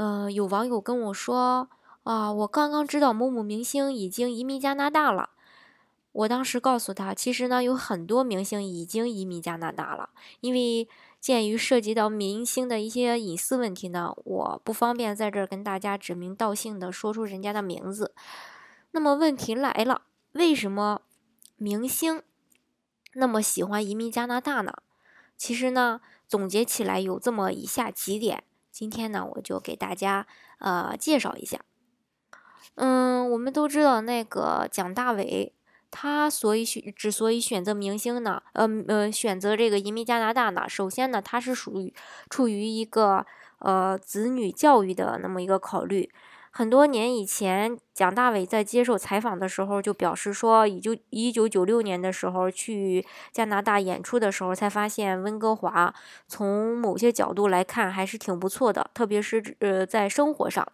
嗯，有网友跟我说啊，我刚刚知道某某明星已经移民加拿大了。我当时告诉他，其实呢，有很多明星已经移民加拿大了。因为鉴于涉及到明星的一些隐私问题呢，我不方便在这儿跟大家指名道姓的说出人家的名字。那么问题来了，为什么明星那么喜欢移民加拿大呢？其实呢，总结起来有这么以下几点。今天呢，我就给大家呃介绍一下。嗯，我们都知道那个蒋大为，他所以选之所以选择明星呢，呃呃，选择这个移民加拿大呢，首先呢，他是属于处于一个呃子女教育的那么一个考虑。很多年以前，蒋大为在接受采访的时候就表示说，一九一九九六年的时候去加拿大演出的时候，才发现温哥华从某些角度来看还是挺不错的，特别是呃在生活上。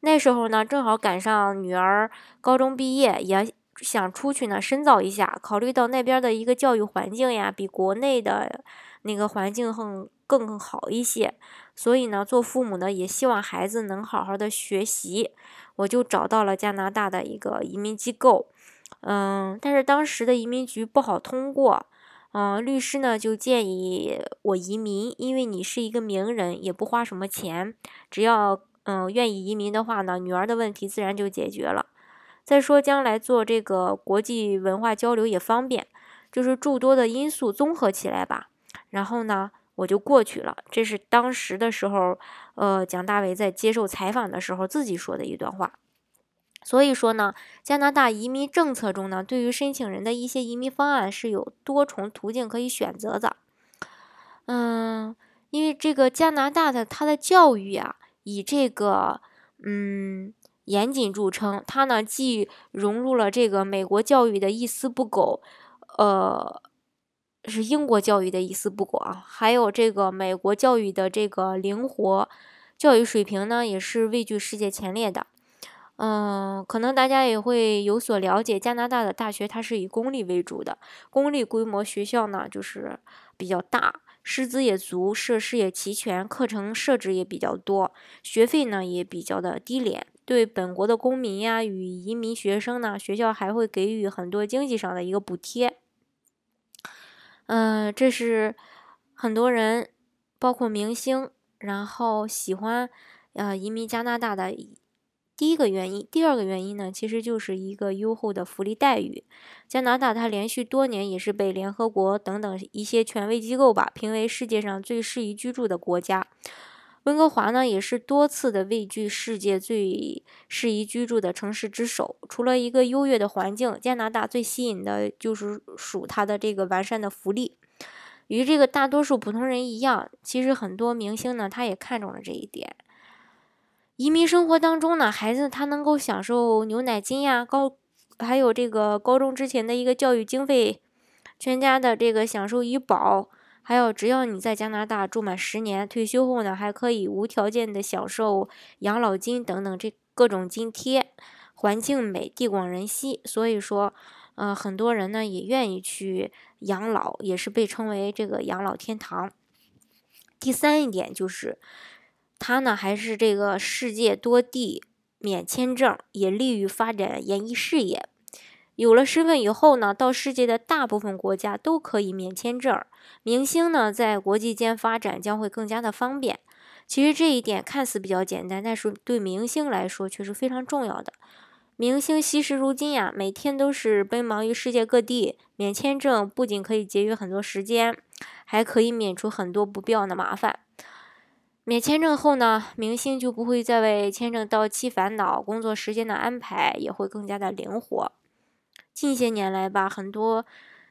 那时候呢，正好赶上女儿高中毕业，也想出去呢深造一下。考虑到那边的一个教育环境呀，比国内的那个环境更更好一些。所以呢，做父母呢也希望孩子能好好的学习，我就找到了加拿大的一个移民机构，嗯，但是当时的移民局不好通过，嗯，律师呢就建议我移民，因为你是一个名人，也不花什么钱，只要嗯愿意移民的话呢，女儿的问题自然就解决了。再说将来做这个国际文化交流也方便，就是诸多的因素综合起来吧，然后呢。我就过去了，这是当时的时候，呃，蒋大为在接受采访的时候自己说的一段话。所以说呢，加拿大移民政策中呢，对于申请人的一些移民方案是有多重途径可以选择的。嗯，因为这个加拿大的它的教育啊，以这个嗯严谨著称，它呢既融入了这个美国教育的一丝不苟，呃。是英国教育的一丝不苟啊，还有这个美国教育的这个灵活教育水平呢，也是位居世界前列的。嗯，可能大家也会有所了解，加拿大的大学它是以公立为主的，公立规模学校呢就是比较大，师资也足，设施也齐全，课程设置也比较多，学费呢也比较的低廉。对本国的公民呀与移民学生呢，学校还会给予很多经济上的一个补贴。嗯，这是很多人，包括明星，然后喜欢呃移民加拿大的第一个原因。第二个原因呢，其实就是一个优厚的福利待遇。加拿大它连续多年也是被联合国等等一些权威机构吧评为世界上最适宜居住的国家。温哥华呢，也是多次的位居世界最适宜居住的城市之首。除了一个优越的环境，加拿大最吸引的就是属它的这个完善的福利。与这个大多数普通人一样，其实很多明星呢，他也看中了这一点。移民生活当中呢，孩子他能够享受牛奶金呀，高还有这个高中之前的一个教育经费，全家的这个享受医保。还有，只要你在加拿大住满十年，退休后呢，还可以无条件的享受养老金等等这各种津贴，环境美，地广人稀，所以说，呃，很多人呢也愿意去养老，也是被称为这个养老天堂。第三一点就是，它呢还是这个世界多地免签证，也利于发展演艺事业。有了身份以后呢，到世界的大部分国家都可以免签证。明星呢，在国际间发展将会更加的方便。其实这一点看似比较简单，但是对明星来说却是非常重要的。明星惜时如金呀，每天都是奔忙于世界各地。免签证不仅可以节约很多时间，还可以免除很多不必要的麻烦。免签证后呢，明星就不会再为签证到期烦恼，工作时间的安排也会更加的灵活。近些年来吧，很多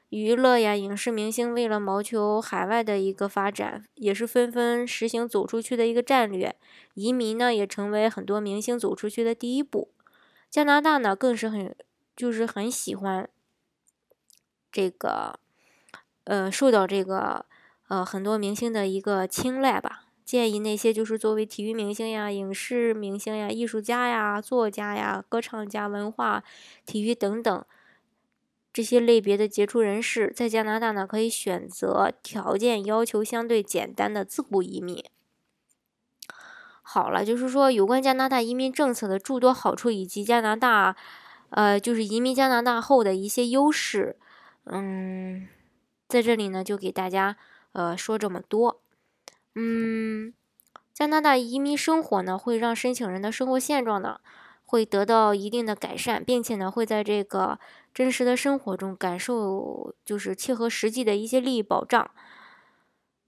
娱乐呀，影视明星为了谋求海外的一个发展，也是纷纷实行走出去的一个战略。移民呢，也成为很多明星走出去的第一步。加拿大呢，更是很就是很喜欢这个，呃，受到这个呃很多明星的一个青睐吧。建议那些就是作为体育明星呀、影视明星呀、艺术家呀、作家呀、歌唱家、文化、体育等等。这些类别的杰出人士在加拿大呢，可以选择条件要求相对简单的自雇移民。好了，就是说有关加拿大移民政策的诸多好处，以及加拿大，呃，就是移民加拿大后的一些优势，嗯，在这里呢就给大家呃说这么多。嗯，加拿大移民生活呢，会让申请人的生活现状呢。会得到一定的改善，并且呢，会在这个真实的生活中感受，就是切合实际的一些利益保障。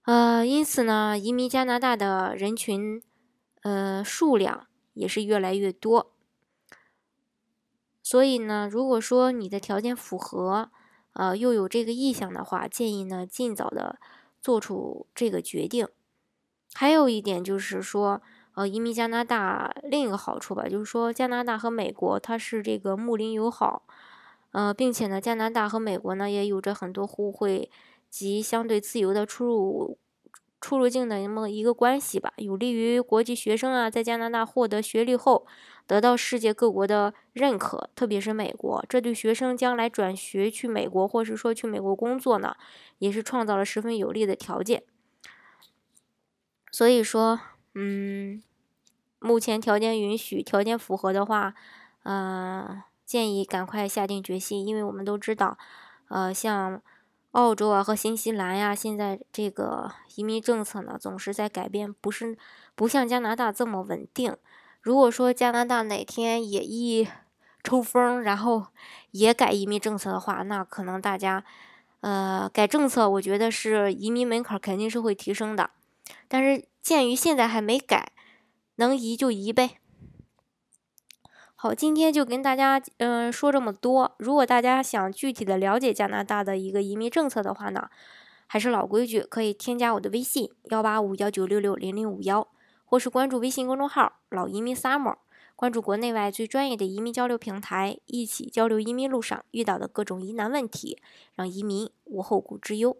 呃，因此呢，移民加拿大的人群，呃，数量也是越来越多。所以呢，如果说你的条件符合，呃，又有这个意向的话，建议呢，尽早的做出这个决定。还有一点就是说。呃，移民加拿大另一个好处吧，就是说加拿大和美国它是这个睦邻友好，呃，并且呢，加拿大和美国呢也有着很多互惠及相对自由的出入出入境的那么一个关系吧，有利于国际学生啊在加拿大获得学历后得到世界各国的认可，特别是美国，这对学生将来转学去美国或是说去美国工作呢，也是创造了十分有利的条件。所以说。嗯，目前条件允许、条件符合的话，呃，建议赶快下定决心，因为我们都知道，呃，像澳洲啊和新西兰呀，现在这个移民政策呢总是在改变，不是不像加拿大这么稳定。如果说加拿大哪天也一抽风，然后也改移民政策的话，那可能大家，呃，改政策，我觉得是移民门槛肯定是会提升的，但是。鉴于现在还没改，能移就移呗。好，今天就跟大家嗯说这么多。如果大家想具体的了解加拿大的一个移民政策的话呢，还是老规矩，可以添加我的微信幺八五幺九六六零零五幺，或是关注微信公众号“老移民 summer”，关注国内外最专业的移民交流平台，一起交流移民路上遇到的各种疑难问题，让移民无后顾之忧。